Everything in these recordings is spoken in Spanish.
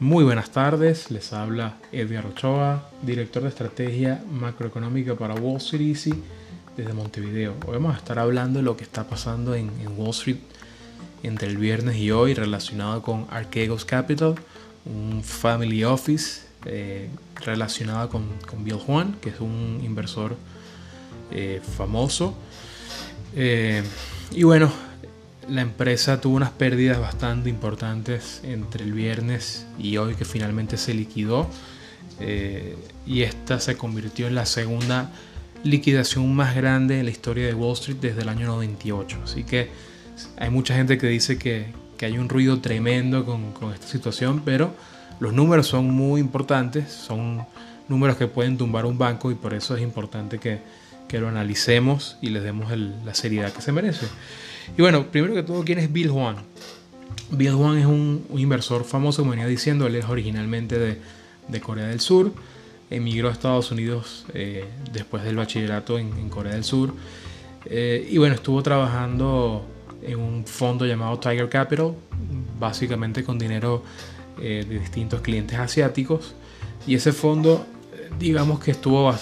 Muy buenas tardes, les habla Edgar Ochoa, director de estrategia macroeconómica para Wall Street Easy desde Montevideo. Hoy vamos a estar hablando de lo que está pasando en, Wall Street entre el viernes y hoy relacionado con Archegos Capital, un family office eh, relacionado con, Bill Juan, que es un inversor eh, famoso. Eh, y bueno, la empresa tuvo unas pérdidas bastante importantes entre el viernes y hoy que finalmente se liquidó. Eh, y esta se convirtió en la segunda liquidación más grande en la historia de Wall Street desde el año 98. Así que hay mucha gente que dice que, hay un ruido tremendo con, esta situación, pero los números son muy importantes, son números que pueden tumbar un banco y por eso es importante que, lo analicemos y les demos la seriedad que se merece. Y bueno, primero que todo, ¿quién es Bill Juan? Bill Juan es un, inversor famoso, como venía diciendo, él es originalmente de, Corea del Sur, emigró a Estados Unidos eh, después del bachillerato en, Corea del Sur, eh, y bueno, estuvo trabajando en un fondo llamado Tiger Capital, básicamente con dinero eh, de distintos clientes asiáticos, y ese fondo, digamos que estuvo,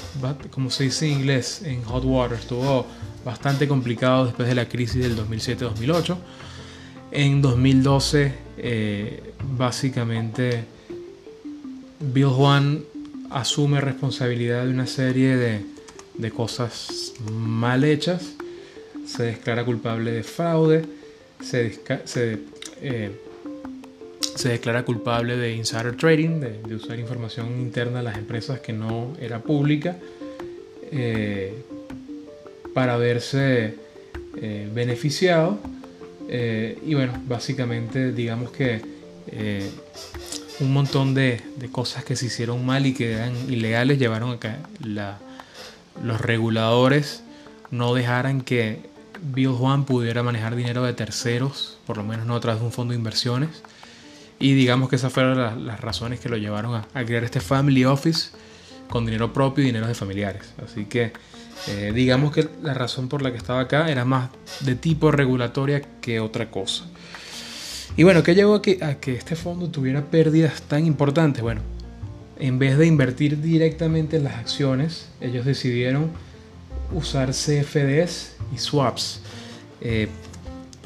como se dice en inglés, en hot water, estuvo bastante complicado después de la crisis del 2007-2008. En 2012, eh, básicamente, Bill Juan asume responsabilidad de una serie de, cosas mal hechas, se declara culpable de fraude, se, eh, se, declara culpable de insider trading, de, usar información interna de las empresas que no era pública. Eh, para verse eh, beneficiado. Eh, y bueno, básicamente digamos que un montón de, cosas que se hicieron mal y que eran ilegales llevaron a que los reguladores no dejaran que Bill Juan pudiera manejar dinero de terceros, por lo menos no a través de un fondo de inversiones. Y digamos que esas fueron las, razones que lo llevaron a, crear este Family Office con dinero propio y dinero de familiares. Así que eh, digamos que la razón por la que estaba acá era más de tipo regulatoria que otra cosa. Y bueno, ¿qué llevó a que, a que este fondo tuviera pérdidas tan importantes? Bueno, en vez de invertir directamente en las acciones, ellos decidieron usar CFDs y swaps. Eh,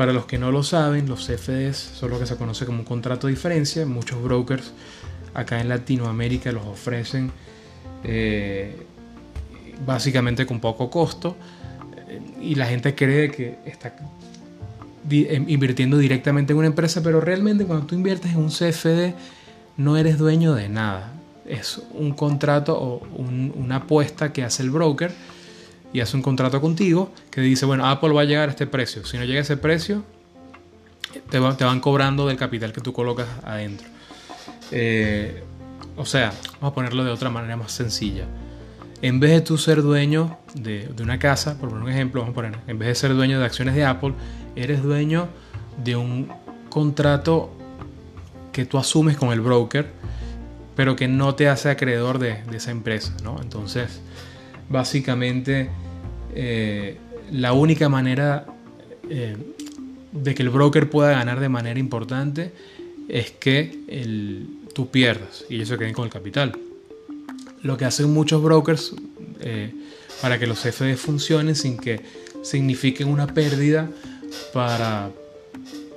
para los que no lo saben, los CFDs son lo que se conoce como un contrato de diferencia. Muchos brokers acá en Latinoamérica los ofrecen eh, básicamente con poco costo y la gente cree que está em, invirtiendo directamente en una empresa, pero realmente cuando tú inviertes en un CFD no eres dueño de nada. Es un contrato o una apuesta que hace el broker y hace un contrato contigo que dice, bueno, Apple va a llegar a este precio. Si no llega a ese precio, te, van cobrando del capital que tú colocas adentro. Eh, o sea, vamos a ponerlo de otra manera más sencilla en vez de tú ser dueño de, una casa, por poner un ejemplo, vamos a poner, en vez de ser dueño de acciones de Apple, eres dueño de un contrato que tú asumes con el broker, pero que no te hace acreedor de, esa empresa, ¿no? Entonces, básicamente, eh, la única manera eh, de que el broker pueda ganar de manera importante es que tú pierdas y ellos se queden con el capital lo que hacen muchos brokers eh, para que los CFD funcionen sin que signifiquen una pérdida para,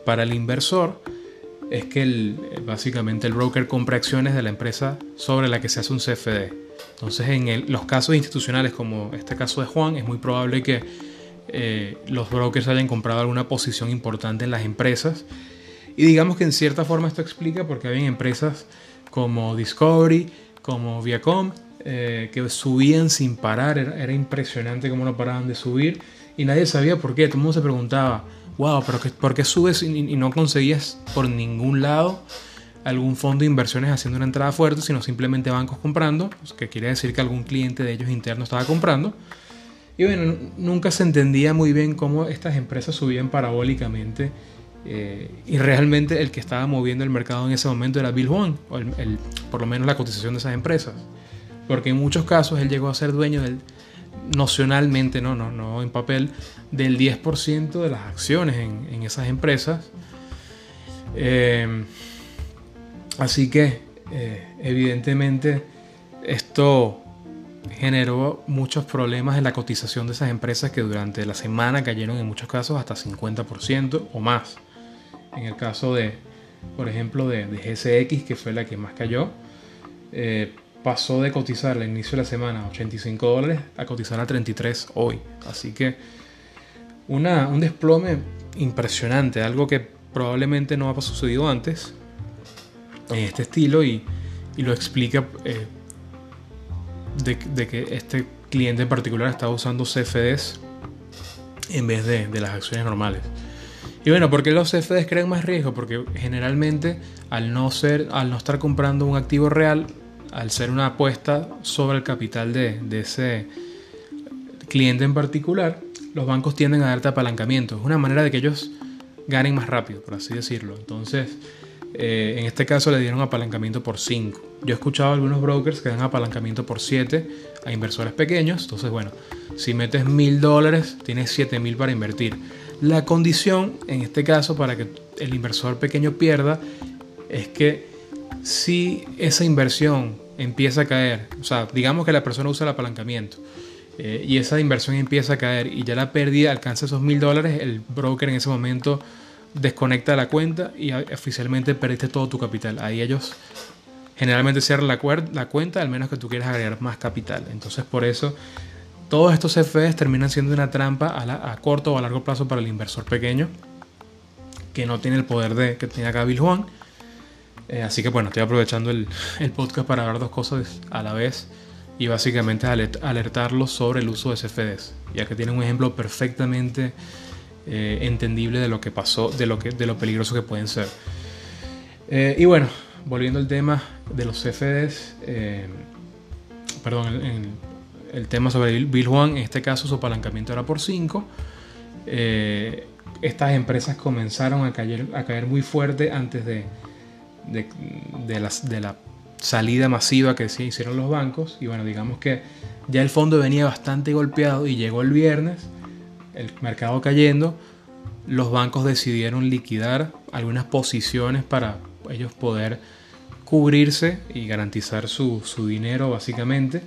para el inversor es que el, básicamente el broker compra acciones de la empresa sobre la que se hace un CFD. Entonces en los casos institucionales como este caso de Juan es muy probable que eh, los brokers hayan comprado alguna posición importante en las empresas. Y digamos que en cierta forma esto explica por qué hay empresas como Discovery como Viacom, eh, que subían sin parar, era, impresionante cómo no paraban de subir. Y nadie sabía por qué, todo el mundo se preguntaba, wow, pero ¿por qué subes y, no conseguías por ningún lado algún fondo de inversiones haciendo una entrada fuerte, sino simplemente bancos comprando, pues, que quiere decir que algún cliente de ellos interno estaba comprando? Y bueno, nunca se entendía muy bien cómo estas empresas subían parabólicamente eh, y realmente el que estaba moviendo el mercado en ese momento era Bill Huang, o por lo menos la cotización de esas empresas. Porque en muchos casos él llegó a ser dueño del nocionalmente, no, no, no en papel, del 10% de las acciones en, esas empresas. Eh, así que, eh, evidentemente, esto generó muchos problemas en la cotización de esas empresas que durante la semana cayeron en muchos casos hasta 50% o más. En el caso de, por ejemplo, de, GSX, que fue la que más cayó, eh, pasó de cotizar al inicio de la semana a 85 dólares a cotizar a 33 hoy. Así que una, un desplome impresionante, algo que probablemente no ha sucedido antes en este estilo y, lo explica eh, de, que este cliente en particular estaba usando CFDs en vez de, de las acciones normales. Y bueno, ¿por qué los CFDs crean más riesgo? Porque generalmente al no, ser, al no estar comprando un activo real, al ser una apuesta sobre el capital de, ese cliente en particular, los bancos tienden a darte apalancamiento. Es una manera de que ellos ganen más rápido, por así decirlo. Entonces, eh, en este caso le dieron apalancamiento por 5. Yo he escuchado a algunos brokers que dan apalancamiento por 7 a inversores pequeños. Entonces, bueno, si metes mil dólares, tienes 7 mil para invertir. La condición, en este caso, para que el inversor pequeño pierda, es que si esa inversión empieza a caer, o sea, digamos que la persona usa el apalancamiento eh, y esa inversión empieza a caer y ya la pérdida alcanza esos mil dólares, el broker en ese momento desconecta la cuenta y oficialmente perdiste todo tu capital. Ahí ellos generalmente cierran la, cuenta, al menos que tú quieras agregar más capital. Entonces, por eso, todos estos CFDs terminan siendo una trampa a, corto o a largo plazo para el inversor pequeño que no tiene el poder de que tiene acá Bill Juan eh, así que bueno, estoy aprovechando el, podcast para hablar dos cosas a la vez y básicamente alertarlos sobre el uso de CFDs, ya que tiene un ejemplo perfectamente eh, entendible de lo que pasó, de lo, que, de lo peligroso que pueden ser. Eh, y bueno, volviendo al tema de los CFDs, perdón, el, el, tema sobre Bill Juan, en este caso su apalancamiento era por 5. estas empresas comenzaron a caer, a caer muy fuerte antes de, de, de, la salida masiva que hicieron los bancos. Y bueno, digamos que ya el fondo venía bastante golpeado y llegó el viernes, el mercado cayendo, los bancos decidieron liquidar algunas posiciones para ellos poder cubrirse y garantizar su, su dinero básicamente.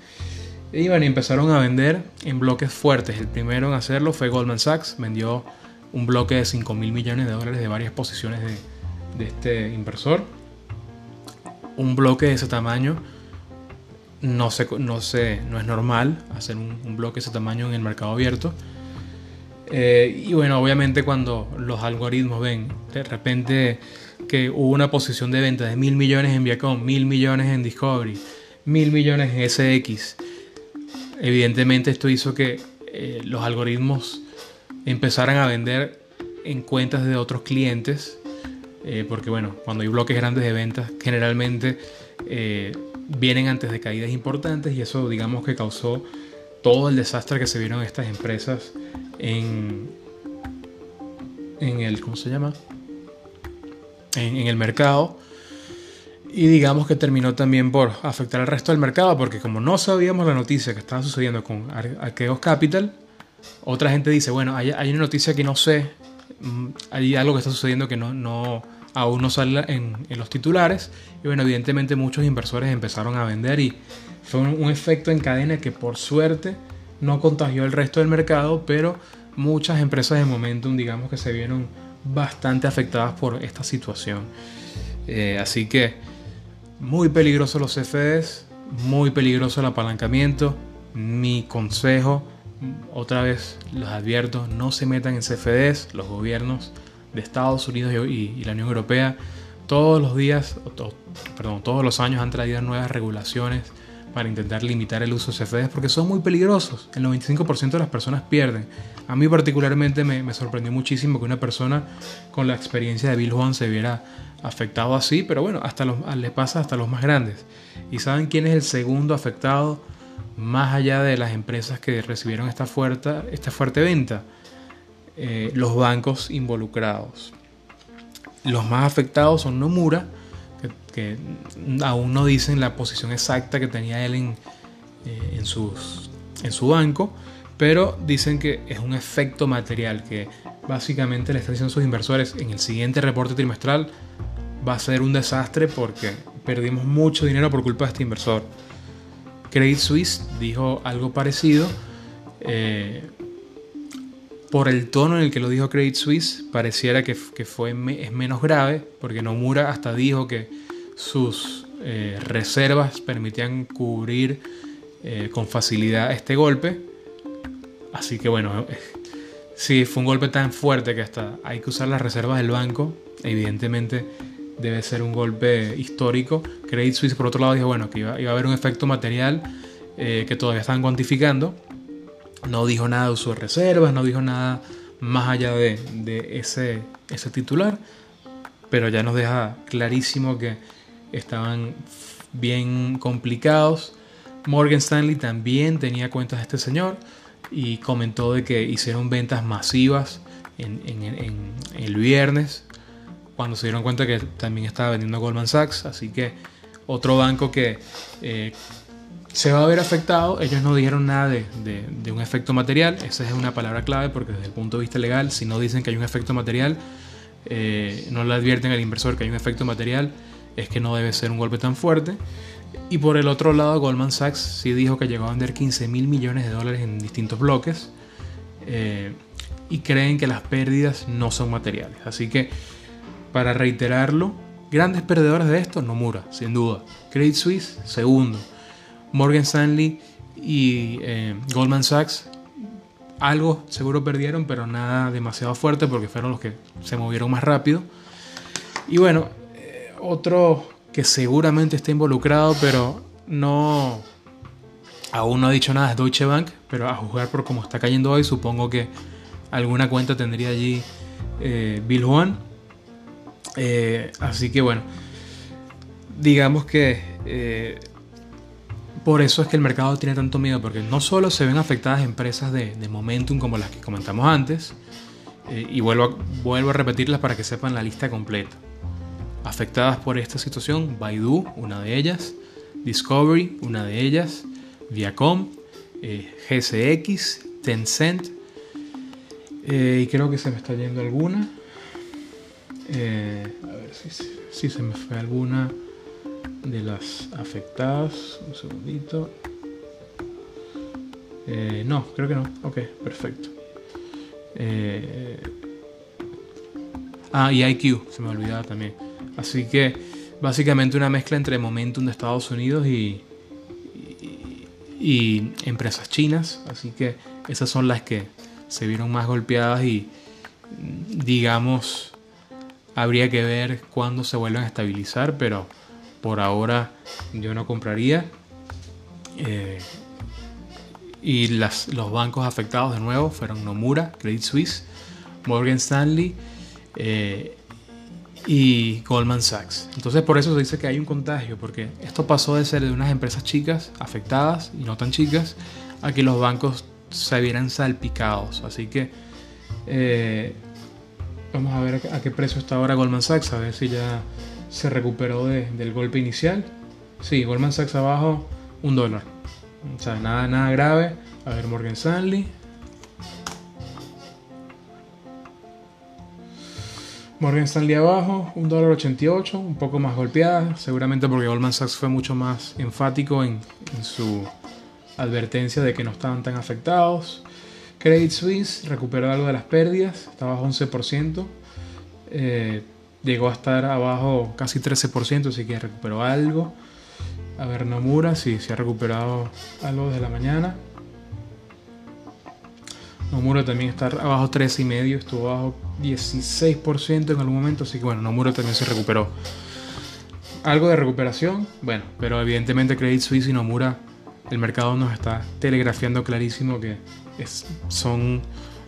Y bueno, empezaron a vender en bloques fuertes. El primero en hacerlo fue Goldman Sachs, vendió un bloque de 5 mil millones de dólares de varias posiciones de, de este inversor un bloque de ese tamaño no, se, no, se, no es normal hacer un, bloque de ese tamaño en el mercado abierto. Eh, y bueno, obviamente cuando los algoritmos ven de repente que hubo una posición de venta de mil millones en Viacom, mil millones en Discovery, mil millones en SX, evidentemente esto hizo que eh, los algoritmos empezaran a vender en cuentas de otros clientes eh, porque bueno, cuando hay bloques grandes de ventas, generalmente eh, vienen antes de caídas importantes y eso digamos que causó todo el desastre que se vieron estas empresas en, en el, ¿cómo se llama? En, el mercado. Y digamos que terminó también por afectar al resto del mercado, porque como no sabíamos la noticia que estaba sucediendo con Arqueos Capital, otra gente dice, bueno, hay, una noticia que no sé, mm, hay algo que está sucediendo que no, no, aún no sale en, los titulares. Y bueno, evidentemente muchos inversores empezaron a vender y fue un, efecto en cadena que por suerte no contagió el resto del mercado, pero muchas empresas de momentum, digamos que se vieron bastante afectadas por esta situación. Eh, así que muy peligrosos los CFDs, muy peligroso el apalancamiento. Mi consejo, otra vez los advierto, no se metan en CFDs, los gobiernos de Estados Unidos y, la Unión Europea todos los días, perdón, todos los años han traído nuevas regulaciones para intentar limitar el uso de CFDs porque son muy peligrosos. El 95% de las personas pierden. A mí particularmente me, sorprendió muchísimo que una persona con la experiencia de Bill Juan se viera afectado así, pero bueno, hasta los, le pasa hasta los más grandes. ¿Y saben quién es el segundo afectado más allá de las empresas que recibieron esta fuerte, esta fuerte venta? Eh, los bancos involucrados. Los más afectados son Nomura, que, aún no dicen la posición exacta que tenía él en, eh, en sus en su banco, pero dicen que es un efecto material que básicamente le están diciendo a sus inversores en el siguiente reporte trimestral va a ser un desastre porque perdimos mucho dinero por culpa de este inversor. Credit Suisse dijo algo parecido. Eh, por el tono en el que lo dijo Credit Suisse, pareciera que, fue, es menos grave, porque Nomura hasta dijo que sus eh, reservas permitían cubrir eh, con facilidad este golpe. Así que bueno, si fue un golpe tan fuerte que hasta hay que usar las reservas del banco. Evidentemente debe ser un golpe histórico. Credit Suisse por otro lado dijo bueno que iba, a haber un efecto material eh, que todavía están cuantificando no dijo nada de uso reservas, no dijo nada más allá de, ese, ese titular, pero ya nos deja clarísimo que estaban bien complicados. Morgan Stanley también tenía cuentas de este señor y comentó de que hicieron ventas masivas en, el viernes cuando se dieron cuenta que también estaba vendiendo Goldman Sachs. Así que otro banco que eh, se va a ver afectado. Ellos no dijeron nada de, un efecto material. Esa es una palabra clave porque desde el punto de vista legal, si no dicen que hay un efecto material, eh, no le advierten al inversor que hay un efecto material, es que no debe ser un golpe tan fuerte. Y por el otro lado, Goldman Sachs sí dijo que llegó a vender 15 mil millones de dólares en distintos bloques. Eh, y creen que las pérdidas no son materiales. Así que, para reiterarlo, grandes perdedores de esto, Nomura, sin duda. Credit Suisse, segundo. Morgan Stanley y eh, Goldman Sachs algo seguro perdieron, pero nada demasiado fuerte porque fueron los que se movieron más rápido. Y bueno, eh, otro que seguramente está involucrado, pero no aún no ha dicho nada es Deutsche Bank, pero a juzgar por cómo está cayendo hoy, supongo que alguna cuenta tendría allí eh, Bill Juan. así que bueno, digamos que por eso es que el mercado tiene tanto miedo, porque no solo se ven afectadas empresas de, momentum como las que comentamos antes, eh, y vuelvo a, repetirlas para que sepan la lista completa. Afectadas por esta situación, Baidu, una de ellas, Discovery, una de ellas, Viacom, eh, GCX, Tencent, eh, y creo que se me está yendo alguna. a ver si se me fue alguna de las afectadas. Un segundito. Eh, no, creo que no. Ok, perfecto. Eh, ah, y IQ, se me olvidaba también. Así que básicamente una mezcla entre Momentum de Estados Unidos y, y, empresas chinas. Así que esas son las que se vieron más golpeadas y digamos habría que ver cuándo se vuelven a estabilizar, pero por ahora yo no compraría. Eh, y los bancos afectados de nuevo fueron Nomura, Credit Suisse, Morgan Stanley eh, y Goldman Sachs. Entonces por eso se dice que hay un contagio, porque esto pasó de ser de unas empresas chicas afectadas y no tan chicas a que los bancos se vieran salpicados. Así que eh, vamos a ver a qué precio está ahora Goldman Sachs, a ver si ya se recuperó del golpe inicial. Sí, Goldman Sachs abajo, un dólar. O sea, nada, nada grave. A ver, Morgan Stanley. Morgan Stanley abajo, un dólar 88, un poco más golpeada, seguramente porque Goldman Sachs fue mucho más enfático en, su advertencia de que no estaban tan afectados. Credit Suisse recuperó algo de las pérdidas, estaba 11%. Eh, llegó a estar abajo casi 13%, así que recuperó algo. A ver, Nomura, sí, se ha recuperado algo desde la mañana. Nomura también está abajo 13,5, estuvo abajo 16% en algún momento, así que bueno, Nomura también se recuperó. Algo de recuperación, bueno, pero evidentemente Credit Suisse y Nomura, el mercado nos está telegrafiando clarísimo que son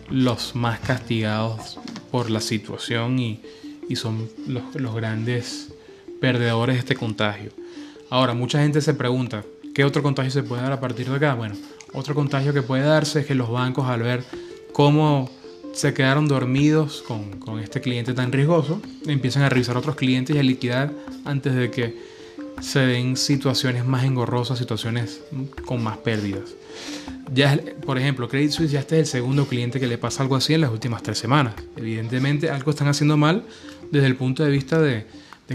los más castigados por la situación y, y son los, grandes perdedores de este contagio. Ahora, mucha gente se pregunta, ¿qué otro contagio se puede dar a partir de acá? Bueno, otro contagio que puede darse es que los bancos al ver cómo se quedaron dormidos con, con, este cliente tan riesgoso, empiezan a revisar otros clientes y a liquidar antes de que se den situaciones más engorrosas, situaciones con más pérdidas. Ya, por ejemplo, Credit Suisse ya este es el segundo cliente que le pasa algo así en las últimas tres semanas. Evidentemente algo están haciendo mal desde el punto de vista de,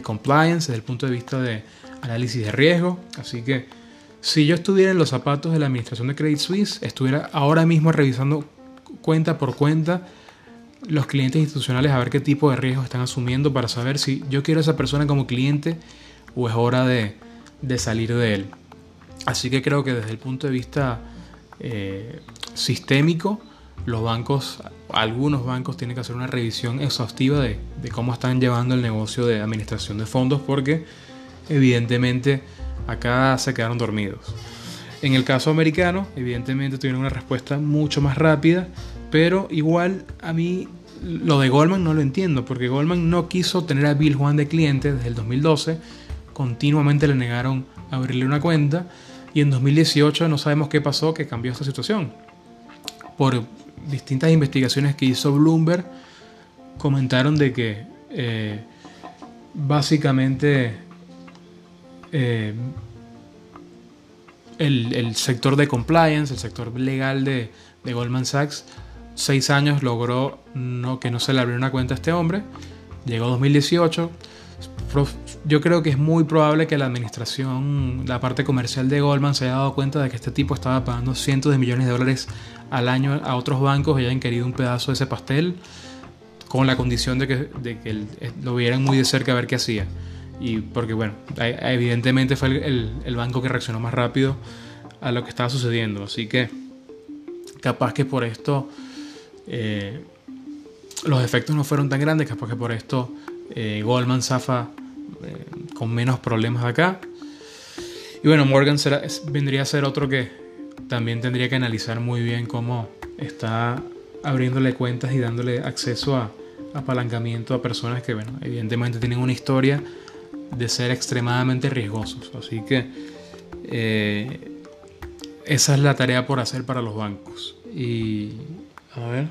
compliance, desde el punto de vista de análisis de riesgo. Así que si yo estuviera en los zapatos de la administración de Credit Suisse, estuviera ahora mismo revisando cuenta por cuenta los clientes institucionales a ver qué tipo de riesgos están asumiendo para saber si yo quiero a esa persona como cliente o es hora de, salir de él. Así que creo que desde el punto de vista eh, sistémico, los bancos, algunos bancos tienen que hacer una revisión exhaustiva de, cómo están llevando el negocio de administración de fondos porque evidentemente Acá se quedaron dormidos. En el caso americano, evidentemente tuvieron una respuesta mucho más rápida, pero igual a mí lo de Goldman no lo entiendo, porque Goldman no quiso tener a Bill Juan de cliente desde el 2012, continuamente le negaron abrirle una cuenta y en 2018 no sabemos qué pasó que cambió esta situación. Por distintas investigaciones que hizo Bloomberg, comentaron de que eh, básicamente eh, el, sector de compliance, el sector legal de, Goldman Sachs, seis años logró que no se le abriera una cuenta a este hombre. Llegó 2018. Yo creo que es muy probable que la administración, la parte comercial de Goldman se haya dado cuenta de que este tipo estaba pagando cientos de millones de dólares al año a otros bancos y hayan querido un pedazo de ese pastel con la condición de que, de que lo vieran muy de cerca a ver qué hacía. Y porque, bueno, evidentemente fue el, banco que reaccionó más rápido a lo que estaba sucediendo. Así que, capaz que por esto eh, los efectos no fueron tan grandes, capaz que por esto eh, Goldman zafa eh, con menos problemas acá. Y bueno, Morgan vendría a ser otro que también tendría que analizar muy bien cómo está abriéndole cuentas y dándole acceso a apalancamiento a personas que, bueno, evidentemente tienen una historia de ser extremadamente riesgosos. Así que eh, esa es la tarea por hacer para los bancos. Y a ver.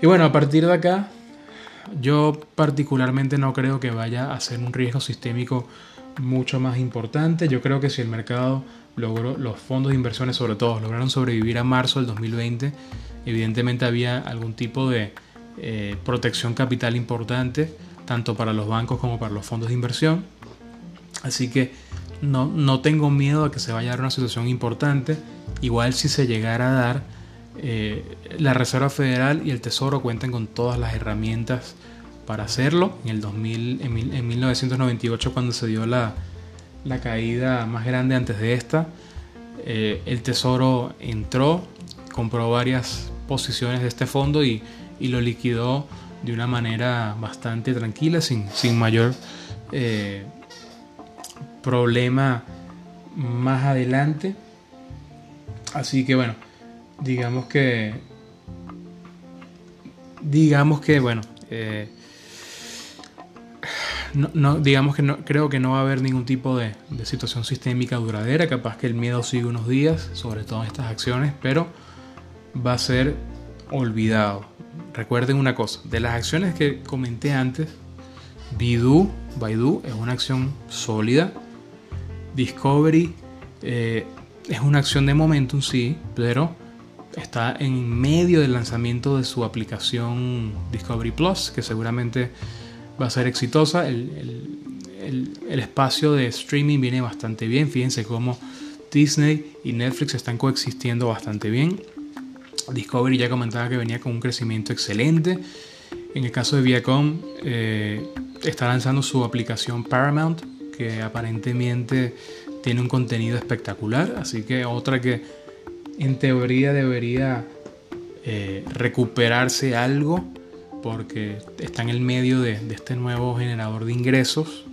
Y bueno, a partir de acá, yo particularmente no creo que vaya a ser un riesgo sistémico mucho más importante. Yo creo que si el mercado logró, los fondos de inversiones sobre todo, lograron sobrevivir a marzo del 2020, evidentemente había algún tipo de eh, protección capital importante tanto para los bancos como para los fondos de inversión. Así que no, no tengo miedo a que se vaya a dar una situación importante. Igual si se llegara a dar, eh, la Reserva Federal y el Tesoro cuentan con todas las herramientas para hacerlo. En el 2000, en, 1998 cuando se dio la, la, caída más grande antes de esta, eh, el Tesoro entró, compró varias posiciones de este fondo y, y lo liquidó de una manera bastante tranquila, sin, mayor eh, problema más adelante. Así que bueno, digamos que digamos que bueno eh, no, digamos que no creo que no va a haber ningún tipo de, de, situación sistémica duradera capaz que el miedo sigue unos días sobre todo en estas acciones pero va a ser olvidado. Recuerden una cosa, de las acciones que comenté antes, Baidu, Baidu es una acción sólida, Discovery eh, es una acción de momentum, sí, pero está en medio del lanzamiento de su aplicación Discovery Plus, que seguramente va a ser exitosa. El, el, espacio de streaming viene bastante bien. Fíjense cómo Disney y Netflix están coexistiendo bastante bien. Discovery ya comentaba que venía con un crecimiento excelente. En el caso de Viacom, eh, está lanzando su aplicación Paramount, que aparentemente tiene un contenido espectacular. Así que otra que en teoría debería eh, recuperarse algo, porque está en el medio de, este nuevo generador de ingresos.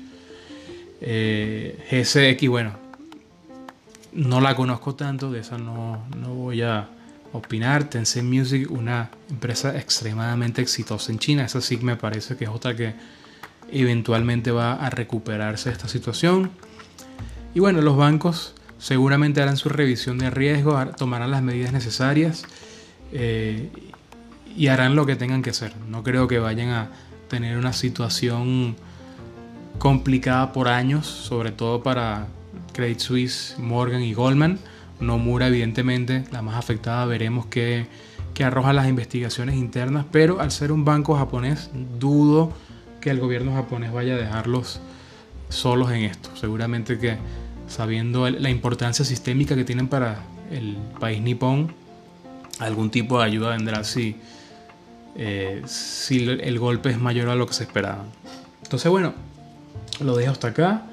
Eh, GSX, bueno, no la conozco tanto, de esa no, no voy a opinar. Tencent Music, una empresa extremadamente exitosa en China. Esa sí me parece que es otra que eventualmente va a recuperarse de esta situación. Y bueno, los bancos seguramente harán su revisión de riesgo, tomarán las medidas necesarias eh, y harán lo que tengan que hacer. No creo que vayan a tener una situación complicada por años, sobre todo para Credit Suisse, Morgan y Goldman Nomura, evidentemente, la más afectada, veremos qué, qué arroja las investigaciones internas, pero al ser un banco japonés, dudo que el gobierno japonés vaya a dejarlos solos en esto. Seguramente que sabiendo la importancia sistémica que tienen para el país nipón, algún tipo de ayuda vendrá si, eh, si el golpe es mayor a lo que se esperaba. Entonces, bueno, lo dejo hasta acá,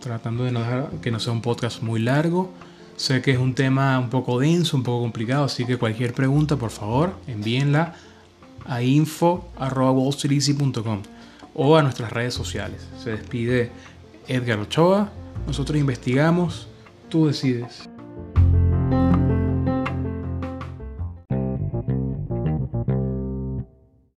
tratando de no dejar que no sea un podcast muy largo. Sé que es un tema un poco denso, un poco complicado, así que cualquier pregunta, por favor, envíenla a info.wallstreeteasy.com o a nuestras redes sociales. Se despide Edgar Ochoa. Nosotros investigamos, tú decides.